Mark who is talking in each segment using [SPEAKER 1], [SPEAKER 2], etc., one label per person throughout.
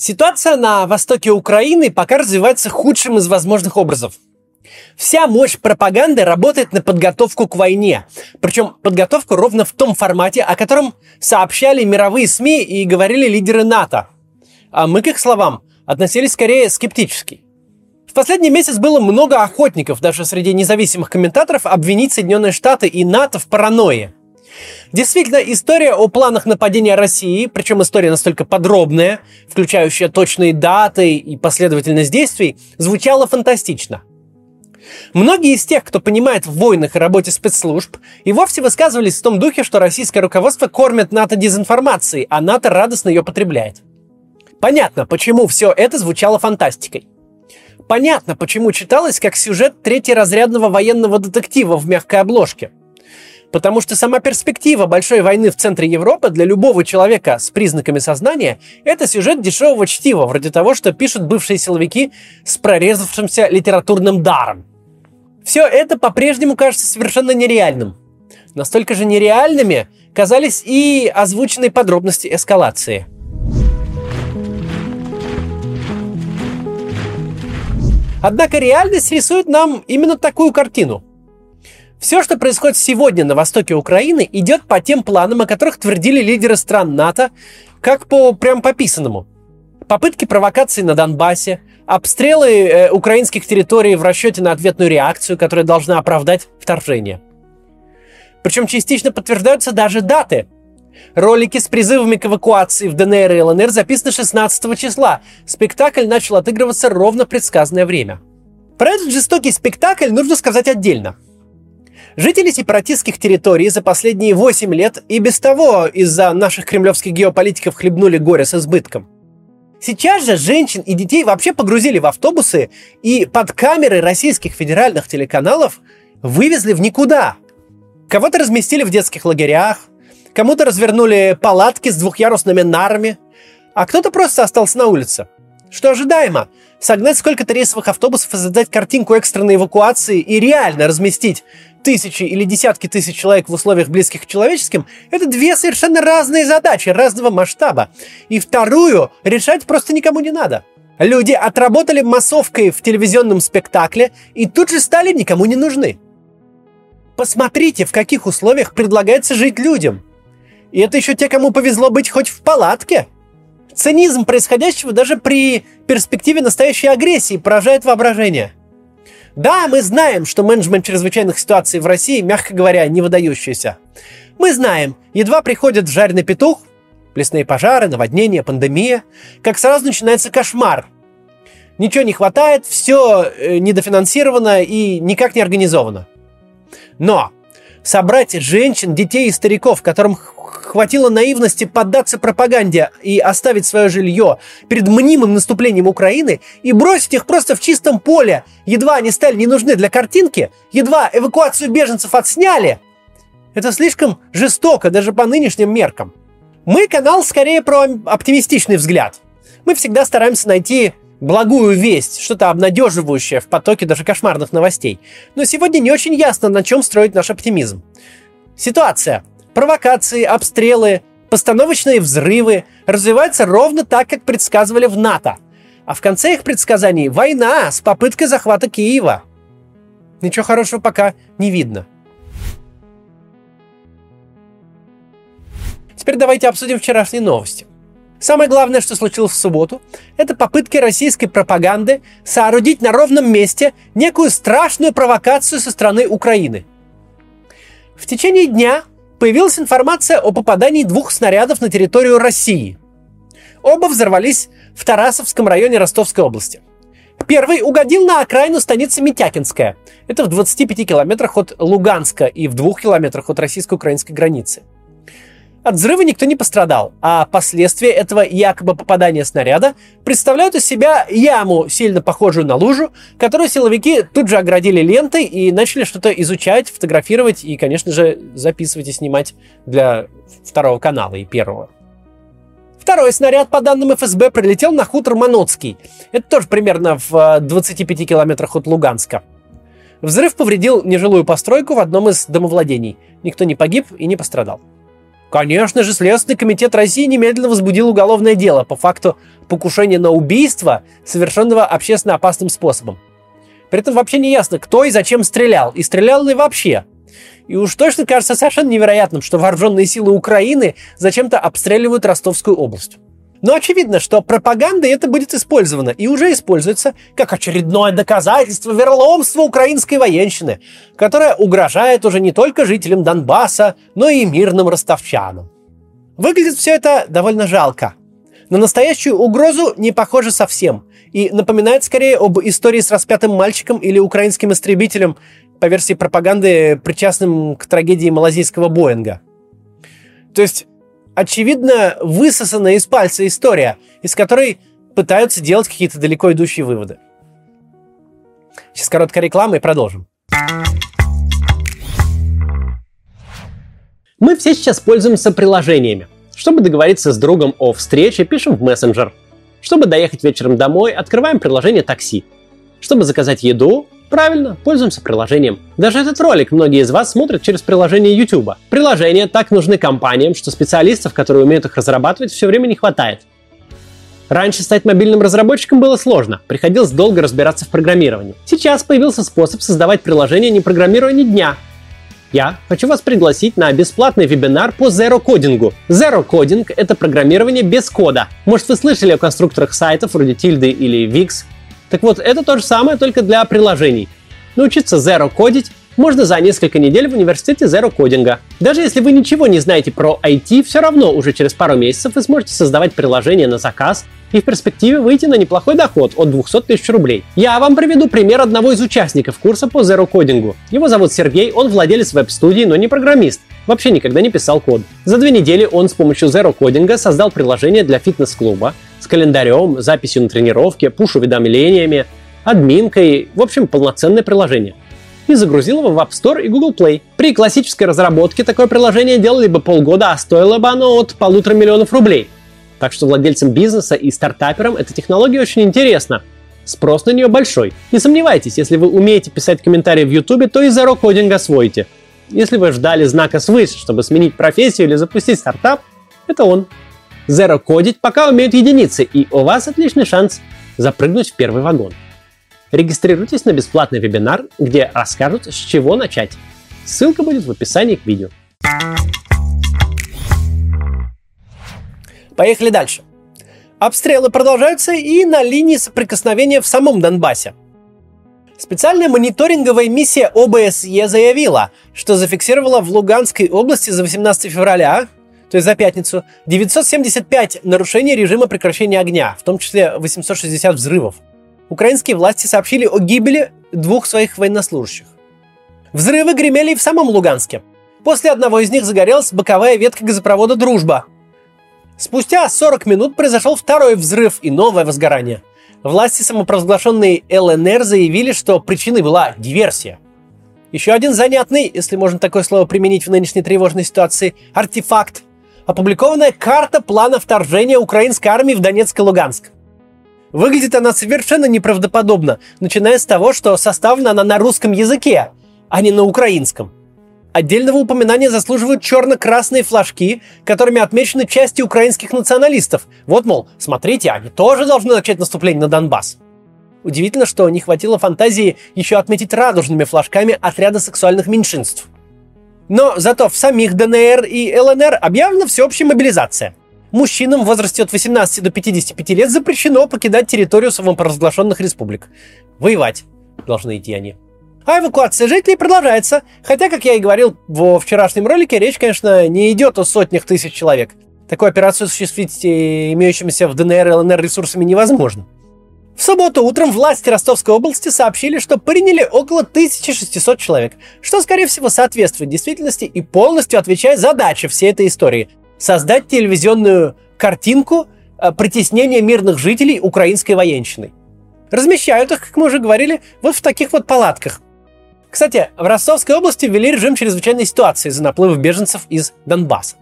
[SPEAKER 1] Ситуация на востоке Украины пока развивается худшим из возможных образов. Вся мощь пропаганды работает на подготовку к войне. Причем подготовку ровно в том формате, о котором сообщали мировые СМИ и говорили лидеры НАТО. А мы, к их словам, относились скорее скептически. В последний месяц было много охотников, даже среди независимых комментаторов, обвинить Соединенные Штаты и НАТО в паранойи. Действительно, история о планах нападения России, причем история настолько подробная, включающая точные даты и последовательность действий, звучала фантастично. Многие из тех, кто понимает в войнах и работе спецслужб, и вовсе высказывались в том духе, что российское руководство кормит НАТО дезинформацией, а НАТО радостно ее потребляет. Понятно, почему все это звучало фантастикой. Понятно, почему читалось как сюжет третьеразрядного военного детектива в мягкой обложке – Потому что сама перспектива большой войны в центре Европы для любого человека с признаками сознания – это сюжет дешевого чтива, вроде того, что пишут бывшие силовики с прорезавшимся литературным даром. Все это по-прежнему кажется совершенно нереальным. Настолько же нереальными казались и озвученные подробности эскалации. Однако реальность рисует нам именно такую картину – все, что происходит сегодня на востоке Украины, идет по тем планам, о которых твердили лидеры стран НАТО, как по прям пописанному. Попытки провокации на Донбассе, обстрелы э, украинских территорий в расчете на ответную реакцию, которая должна оправдать вторжение. Причем частично подтверждаются даже даты. Ролики с призывами к эвакуации в ДНР и ЛНР записаны 16 числа. Спектакль начал отыгрываться ровно в предсказанное время. Про этот жестокий спектакль нужно сказать отдельно – Жители сепаратистских территорий за последние 8 лет и без того из-за наших кремлевских геополитиков хлебнули горе с избытком. Сейчас же женщин и детей вообще погрузили в автобусы и под камеры российских федеральных телеканалов вывезли в никуда. Кого-то разместили в детских лагерях, кому-то развернули палатки с двухъярусными нарами, а кто-то просто остался на улице. Что ожидаемо, согнать сколько-то рейсовых автобусов и задать картинку экстренной эвакуации и реально разместить тысячи или десятки тысяч человек в условиях близких к человеческим, это две совершенно разные задачи разного масштаба. И вторую решать просто никому не надо. Люди отработали массовкой в телевизионном спектакле и тут же стали никому не нужны. Посмотрите, в каких условиях предлагается жить людям. И это еще те, кому повезло быть хоть в палатке. Цинизм происходящего даже при перспективе настоящей агрессии поражает воображение. Да, мы знаем, что менеджмент чрезвычайных ситуаций в России, мягко говоря, не выдающийся. Мы знаем, едва приходит жареный петух, лесные пожары, наводнения, пандемия, как сразу начинается кошмар. Ничего не хватает, все э, недофинансировано и никак не организовано. Но собрать женщин, детей и стариков, которым хватило наивности поддаться пропаганде и оставить свое жилье перед мнимым наступлением Украины и бросить их просто в чистом поле, едва они стали не нужны для картинки, едва эвакуацию беженцев отсняли. Это слишком жестоко даже по нынешним меркам. Мы канал скорее про оптимистичный взгляд. Мы всегда стараемся найти благую весть, что-то обнадеживающее в потоке даже кошмарных новостей. Но сегодня не очень ясно, на чем строить наш оптимизм. Ситуация провокации, обстрелы, постановочные взрывы развиваются ровно так, как предсказывали в НАТО. А в конце их предсказаний война с попыткой захвата Киева. Ничего хорошего пока не видно. Теперь давайте обсудим вчерашние новости. Самое главное, что случилось в субботу, это попытки российской пропаганды соорудить на ровном месте некую страшную провокацию со стороны Украины. В течение дня появилась информация о попадании двух снарядов на территорию России. Оба взорвались в Тарасовском районе Ростовской области. Первый угодил на окраину станицы Митякинская. Это в 25 километрах от Луганска и в двух километрах от российско-украинской границы. От взрыва никто не пострадал, а последствия этого якобы попадания снаряда представляют из себя яму, сильно похожую на лужу, которую силовики тут же оградили лентой и начали что-то изучать, фотографировать и, конечно же, записывать и снимать для второго канала и первого. Второй снаряд, по данным ФСБ, прилетел на хутор Маноцкий. Это тоже примерно в 25 э, километрах от Луганска. Взрыв повредил нежилую постройку в одном из домовладений. Никто не погиб и не пострадал. Конечно же, Следственный комитет России немедленно возбудил уголовное дело по факту покушения на убийство, совершенного общественно опасным способом. При этом вообще не ясно, кто и зачем стрелял, и стрелял ли вообще. И уж точно кажется совершенно невероятным, что вооруженные силы Украины зачем-то обстреливают Ростовскую область. Но очевидно, что пропаганда это будет использовано и уже используется как очередное доказательство верломства украинской военщины, которая угрожает уже не только жителям Донбасса, но и мирным ростовчанам. Выглядит все это довольно жалко. На настоящую угрозу не похоже совсем и напоминает скорее об истории с распятым мальчиком или украинским истребителем, по версии пропаганды, причастным к трагедии малазийского Боинга. То есть очевидно, высосанная из пальца история, из которой пытаются делать какие-то далеко идущие выводы. Сейчас короткая реклама и продолжим. Мы все сейчас пользуемся приложениями. Чтобы договориться с другом о встрече, пишем в мессенджер. Чтобы доехать вечером домой, открываем приложение такси. Чтобы заказать еду, Правильно, пользуемся приложением. Даже этот ролик многие из вас смотрят через приложение YouTube. Приложения так нужны компаниям, что специалистов, которые умеют их разрабатывать, все время не хватает. Раньше стать мобильным разработчиком было сложно, приходилось долго разбираться в программировании. Сейчас появился способ создавать приложения, не программируя ни дня. Я хочу вас пригласить на бесплатный вебинар по Zero Coding. Zero Coding — это программирование без кода. Может, вы слышали о конструкторах сайтов вроде Tilde или Wix, так вот, это то же самое, только для приложений. Научиться Zero кодить можно за несколько недель в университете Zero кодинга. Даже если вы ничего не знаете про IT, все равно уже через пару месяцев вы сможете создавать приложение на заказ и в перспективе выйти на неплохой доход от 200 тысяч рублей. Я вам приведу пример одного из участников курса по Zero кодингу. Его зовут Сергей, он владелец веб-студии, но не программист. Вообще никогда не писал код. За две недели он с помощью Zero кодинга создал приложение для фитнес-клуба, с календарем, записью на тренировке, пуш-уведомлениями, админкой, в общем, полноценное приложение. И загрузил его в App Store и Google Play. При классической разработке такое приложение делали бы полгода, а стоило бы оно от полутора миллионов рублей. Так что владельцам бизнеса и стартаперам эта технология очень интересна. Спрос на нее большой. Не сомневайтесь, если вы умеете писать комментарии в YouTube, то и Zero Coding освоите. Если вы ждали знака свыше, чтобы сменить профессию или запустить стартап, это он. Zero кодить пока умеют единицы, и у вас отличный шанс запрыгнуть в первый вагон. Регистрируйтесь на бесплатный вебинар, где расскажут, с чего начать. Ссылка будет в описании к видео. Поехали дальше. Обстрелы продолжаются и на линии соприкосновения в самом Донбассе. Специальная мониторинговая миссия ОБСЕ заявила, что зафиксировала в Луганской области за 18 февраля то есть за пятницу, 975 нарушений режима прекращения огня, в том числе 860 взрывов. Украинские власти сообщили о гибели двух своих военнослужащих. Взрывы гремели и в самом Луганске. После одного из них загорелась боковая ветка газопровода «Дружба». Спустя 40 минут произошел второй взрыв и новое возгорание. Власти самопровозглашенной ЛНР заявили, что причиной была диверсия. Еще один занятный, если можно такое слово применить в нынешней тревожной ситуации, артефакт опубликованная карта плана вторжения украинской армии в Донецк и Луганск. Выглядит она совершенно неправдоподобно, начиная с того, что составлена она на русском языке, а не на украинском. Отдельного упоминания заслуживают черно-красные флажки, которыми отмечены части украинских националистов. Вот, мол, смотрите, они тоже должны начать наступление на Донбасс. Удивительно, что не хватило фантазии еще отметить радужными флажками отряда сексуальных меньшинств – но зато в самих ДНР и ЛНР объявлена всеобщая мобилизация. Мужчинам в возрасте от 18 до 55 лет запрещено покидать территорию самопровозглашенных республик. Воевать должны идти они. А эвакуация жителей продолжается, хотя, как я и говорил во вчерашнем ролике, речь, конечно, не идет о сотнях тысяч человек. Такую операцию осуществить э, имеющимися в ДНР и ЛНР ресурсами невозможно. В субботу утром власти Ростовской области сообщили, что приняли около 1600 человек, что, скорее всего, соответствует действительности и полностью отвечает задаче всей этой истории – создать телевизионную картинку э, притеснения мирных жителей украинской военщиной. Размещают их, как мы уже говорили, вот в таких вот палатках. Кстати, в Ростовской области ввели режим чрезвычайной ситуации из-за наплыва беженцев из Донбасса.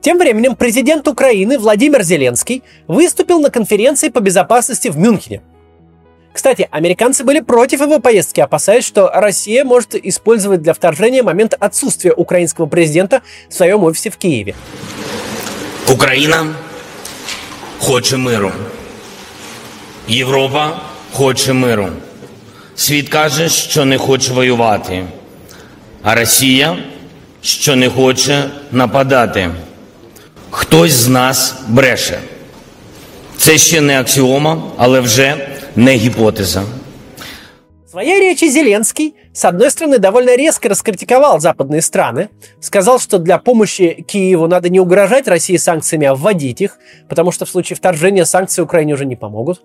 [SPEAKER 1] Тем временем президент Украины Владимир Зеленский выступил на конференции по безопасности в Мюнхене. Кстати, американцы были против его поездки, опасаясь, что Россия может использовать для вторжения момент отсутствия украинского президента в своем офисе в Киеве.
[SPEAKER 2] Україна хоче миру. Європа хоче миру. Світ каже, що не хоче воювати, а Росія, що не хоче нападати. Хтось з нас бреше. Це ще не аксіома, але вже не гипотеза.
[SPEAKER 1] В своей речи Зеленский, с одной стороны, довольно резко раскритиковал западные страны, сказал, что для помощи Киеву надо не угрожать России санкциями, а вводить их, потому что в случае вторжения санкции Украине уже не помогут.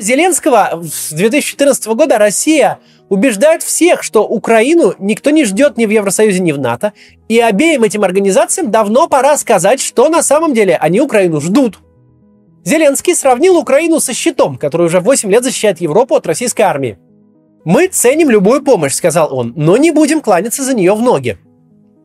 [SPEAKER 1] Зеленского с 2014 года Россия убеждает всех, что Украину никто не ждет ни в Евросоюзе, ни в НАТО, и обеим этим организациям давно пора сказать, что на самом деле они Украину ждут. Зеленский сравнил Украину со щитом, который уже 8 лет защищает Европу от российской армии. «Мы ценим любую помощь», — сказал он, — «но не будем кланяться за нее в ноги».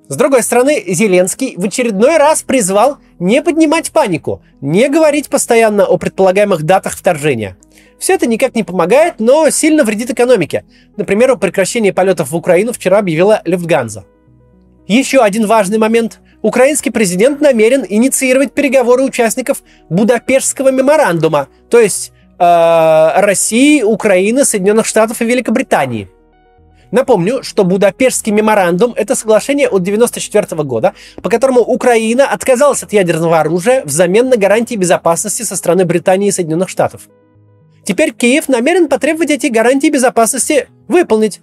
[SPEAKER 1] С другой стороны, Зеленский в очередной раз призвал не поднимать панику, не говорить постоянно о предполагаемых датах вторжения. Все это никак не помогает, но сильно вредит экономике. Например, о прекращении полетов в Украину вчера объявила Люфтганза. Еще один важный момент. Украинский президент намерен инициировать переговоры участников Будапештского меморандума, то есть э, России, Украины, Соединенных Штатов и Великобритании. Напомню, что Будапештский меморандум – это соглашение от 1994 года, по которому Украина отказалась от ядерного оружия взамен на гарантии безопасности со стороны Британии и Соединенных Штатов. Теперь Киев намерен потребовать эти гарантии безопасности выполнить.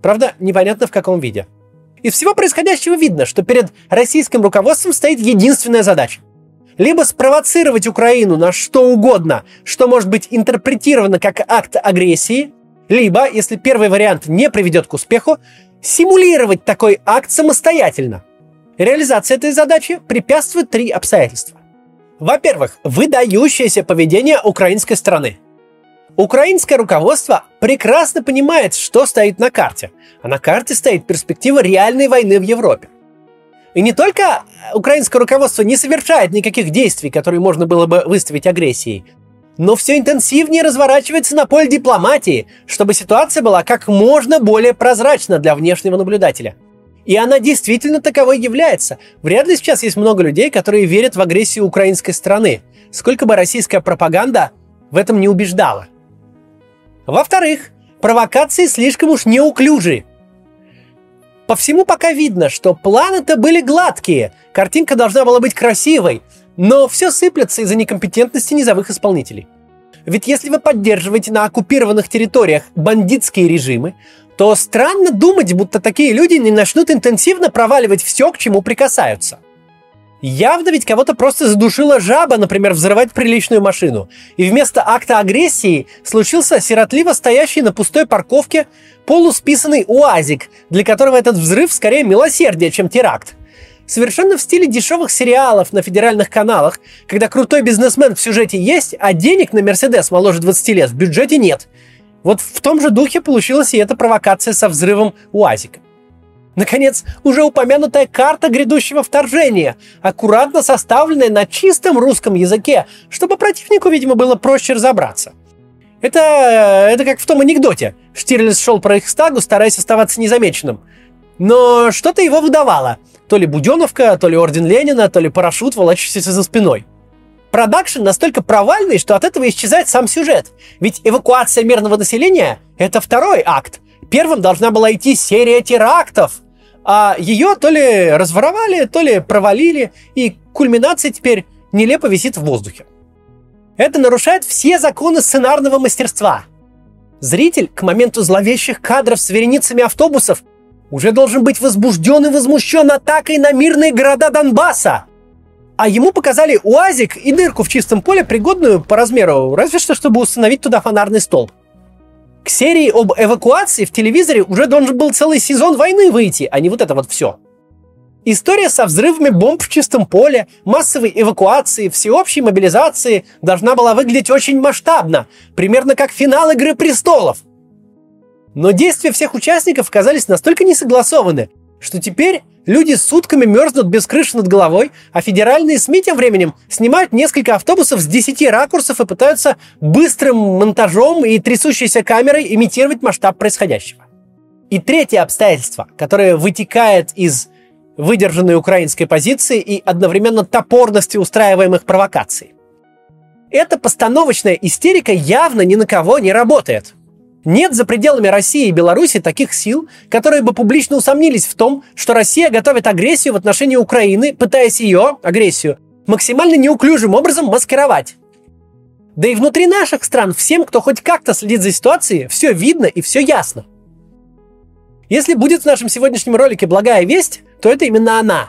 [SPEAKER 1] Правда, непонятно в каком виде. Из всего происходящего видно, что перед российским руководством стоит единственная задача. Либо спровоцировать Украину на что угодно, что может быть интерпретировано как акт агрессии, либо, если первый вариант не приведет к успеху, симулировать такой акт самостоятельно. Реализация этой задачи препятствует три обстоятельства. Во-первых, выдающееся поведение украинской стороны – Украинское руководство прекрасно понимает, что стоит на карте. А на карте стоит перспектива реальной войны в Европе. И не только украинское руководство не совершает никаких действий, которые можно было бы выставить агрессией, но все интенсивнее разворачивается на поле дипломатии, чтобы ситуация была как можно более прозрачна для внешнего наблюдателя. И она действительно таковой является. Вряд ли сейчас есть много людей, которые верят в агрессию украинской страны, сколько бы российская пропаганда в этом не убеждала. Во-вторых, провокации слишком уж неуклюжие. По всему пока видно, что планы-то были гладкие, картинка должна была быть красивой, но все сыплется из-за некомпетентности низовых исполнителей. Ведь если вы поддерживаете на оккупированных территориях бандитские режимы, то странно думать, будто такие люди не начнут интенсивно проваливать все, к чему прикасаются – Явно ведь кого-то просто задушила жаба, например, взрывать приличную машину. И вместо акта агрессии случился сиротливо стоящий на пустой парковке полусписанный УАЗик, для которого этот взрыв скорее милосердие, чем теракт. Совершенно в стиле дешевых сериалов на федеральных каналах, когда крутой бизнесмен в сюжете есть, а денег на Мерседес моложе 20 лет в бюджете нет. Вот в том же духе получилась и эта провокация со взрывом УАЗика. Наконец, уже упомянутая карта грядущего вторжения, аккуратно составленная на чистом русском языке, чтобы противнику, видимо, было проще разобраться. Это, это как в том анекдоте. Штирлиц шел по Рейхстагу, стараясь оставаться незамеченным. Но что-то его выдавало. То ли Буденовка, то ли Орден Ленина, то ли парашют, волочащийся за спиной. Продакшн настолько провальный, что от этого исчезает сам сюжет. Ведь эвакуация мирного населения – это второй акт. Первым должна была идти серия терактов, а ее то ли разворовали, то ли провалили, и кульминация теперь нелепо висит в воздухе. Это нарушает все законы сценарного мастерства. Зритель к моменту зловещих кадров с вереницами автобусов уже должен быть возбужден и возмущен атакой на мирные города Донбасса. А ему показали УАЗик и дырку в чистом поле, пригодную по размеру, разве что чтобы установить туда фонарный столб. К серии об эвакуации в телевизоре уже должен был целый сезон войны выйти, а не вот это вот все. История со взрывами бомб в чистом поле, массовой эвакуации, всеобщей мобилизации должна была выглядеть очень масштабно, примерно как финал «Игры престолов». Но действия всех участников казались настолько несогласованы, что теперь люди сутками мерзнут без крыши над головой, а федеральные СМИ тем временем снимают несколько автобусов с 10 ракурсов и пытаются быстрым монтажом и трясущейся камерой имитировать масштаб происходящего. И третье обстоятельство, которое вытекает из выдержанной украинской позиции и одновременно топорности устраиваемых провокаций. Эта постановочная истерика явно ни на кого не работает – нет за пределами России и Беларуси таких сил, которые бы публично усомнились в том, что Россия готовит агрессию в отношении Украины, пытаясь ее, агрессию, максимально неуклюжим образом маскировать. Да и внутри наших стран всем, кто хоть как-то следит за ситуацией, все видно и все ясно. Если будет в нашем сегодняшнем ролике благая весть, то это именно она.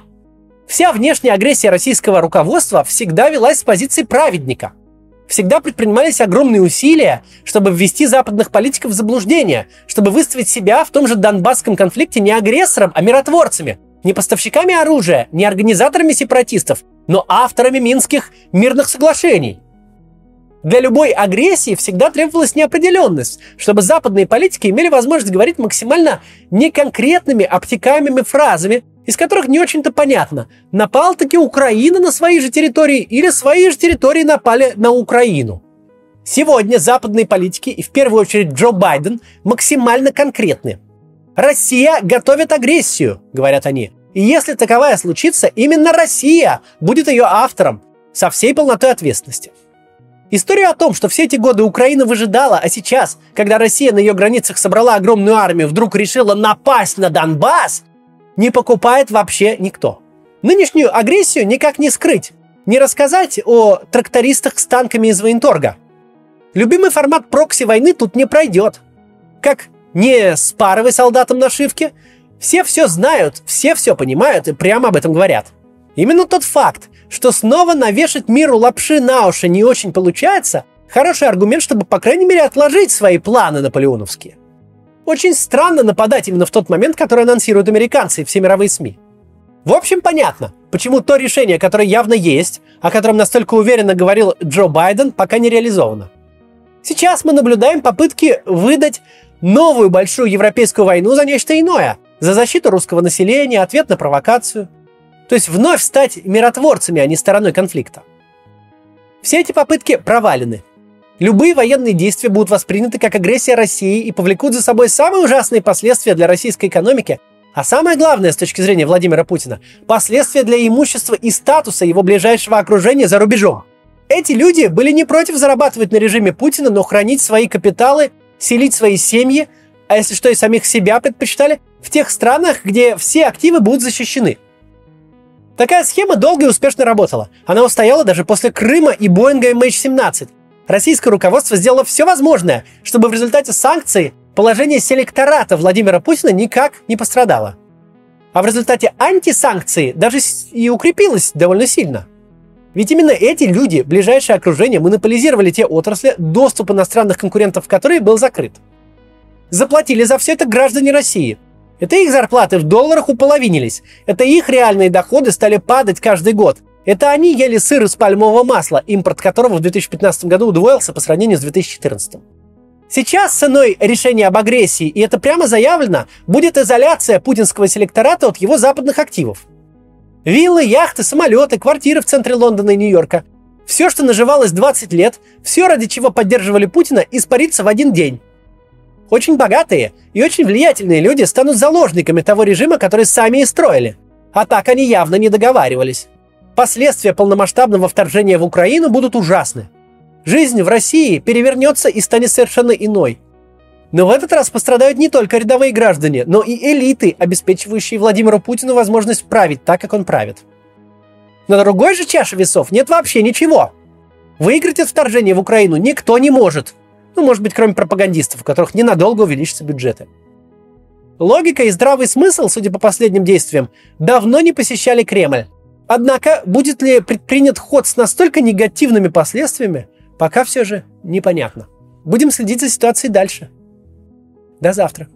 [SPEAKER 1] Вся внешняя агрессия российского руководства всегда велась с позиции праведника – Всегда предпринимались огромные усилия, чтобы ввести западных политиков в заблуждение, чтобы выставить себя в том же Донбасском конфликте не агрессором, а миротворцами, не поставщиками оружия, не организаторами сепаратистов, но авторами минских мирных соглашений. Для любой агрессии всегда требовалась неопределенность, чтобы западные политики имели возможность говорить максимально неконкретными, обтекаемыми фразами, из которых не очень-то понятно, напал таки Украина на свои же территории или свои же территории напали на Украину. Сегодня западные политики, и в первую очередь Джо Байден, максимально конкретны. Россия готовит агрессию, говорят они. И если таковая случится, именно Россия будет ее автором со всей полнотой ответственности. История о том, что все эти годы Украина выжидала, а сейчас, когда Россия на ее границах собрала огромную армию, вдруг решила напасть на Донбасс, не покупает вообще никто. Нынешнюю агрессию никак не скрыть, не рассказать о трактористах с танками из военторга. Любимый формат прокси войны тут не пройдет. Как не с паровой солдатом нашивки, все все знают, все все понимают и прямо об этом говорят. Именно тот факт, что снова навешать миру лапши на уши не очень получается, хороший аргумент, чтобы, по крайней мере, отложить свои планы наполеоновские. Очень странно нападать именно в тот момент, который анонсируют американцы и все мировые СМИ. В общем, понятно, почему то решение, которое явно есть, о котором настолько уверенно говорил Джо Байден, пока не реализовано. Сейчас мы наблюдаем попытки выдать новую большую европейскую войну за нечто иное, за защиту русского населения, ответ на провокацию. То есть вновь стать миротворцами, а не стороной конфликта. Все эти попытки провалены – Любые военные действия будут восприняты как агрессия России и повлекут за собой самые ужасные последствия для российской экономики, а самое главное с точки зрения Владимира Путина – последствия для имущества и статуса его ближайшего окружения за рубежом. Эти люди были не против зарабатывать на режиме Путина, но хранить свои капиталы, селить свои семьи, а если что и самих себя предпочитали, в тех странах, где все активы будут защищены. Такая схема долго и успешно работала. Она устояла даже после Крыма и Боинга MH17 – Российское руководство сделало все возможное, чтобы в результате санкций положение селектората Владимира Путина никак не пострадало. А в результате антисанкции даже и укрепилось довольно сильно. Ведь именно эти люди, ближайшее окружение, монополизировали те отрасли, доступ иностранных конкурентов в которые был закрыт. Заплатили за все это граждане России. Это их зарплаты в долларах уполовинились. Это их реальные доходы стали падать каждый год – это они ели сыр из пальмового масла, импорт которого в 2015 году удвоился по сравнению с 2014. Сейчас ценой решения об агрессии, и это прямо заявлено, будет изоляция путинского селектората от его западных активов. Виллы, яхты, самолеты, квартиры в центре Лондона и Нью-Йорка. Все, что наживалось 20 лет, все, ради чего поддерживали Путина, испарится в один день. Очень богатые и очень влиятельные люди станут заложниками того режима, который сами и строили. А так они явно не договаривались. Последствия полномасштабного вторжения в Украину будут ужасны. Жизнь в России перевернется и станет совершенно иной. Но в этот раз пострадают не только рядовые граждане, но и элиты, обеспечивающие Владимиру Путину возможность править так, как он правит. На другой же чаше весов нет вообще ничего. Выиграть это вторжение в Украину никто не может. Ну, может быть, кроме пропагандистов, у которых ненадолго увеличатся бюджеты. Логика и здравый смысл, судя по последним действиям, давно не посещали Кремль. Однако, будет ли предпринят ход с настолько негативными последствиями, пока все же непонятно. Будем следить за ситуацией дальше. До завтра.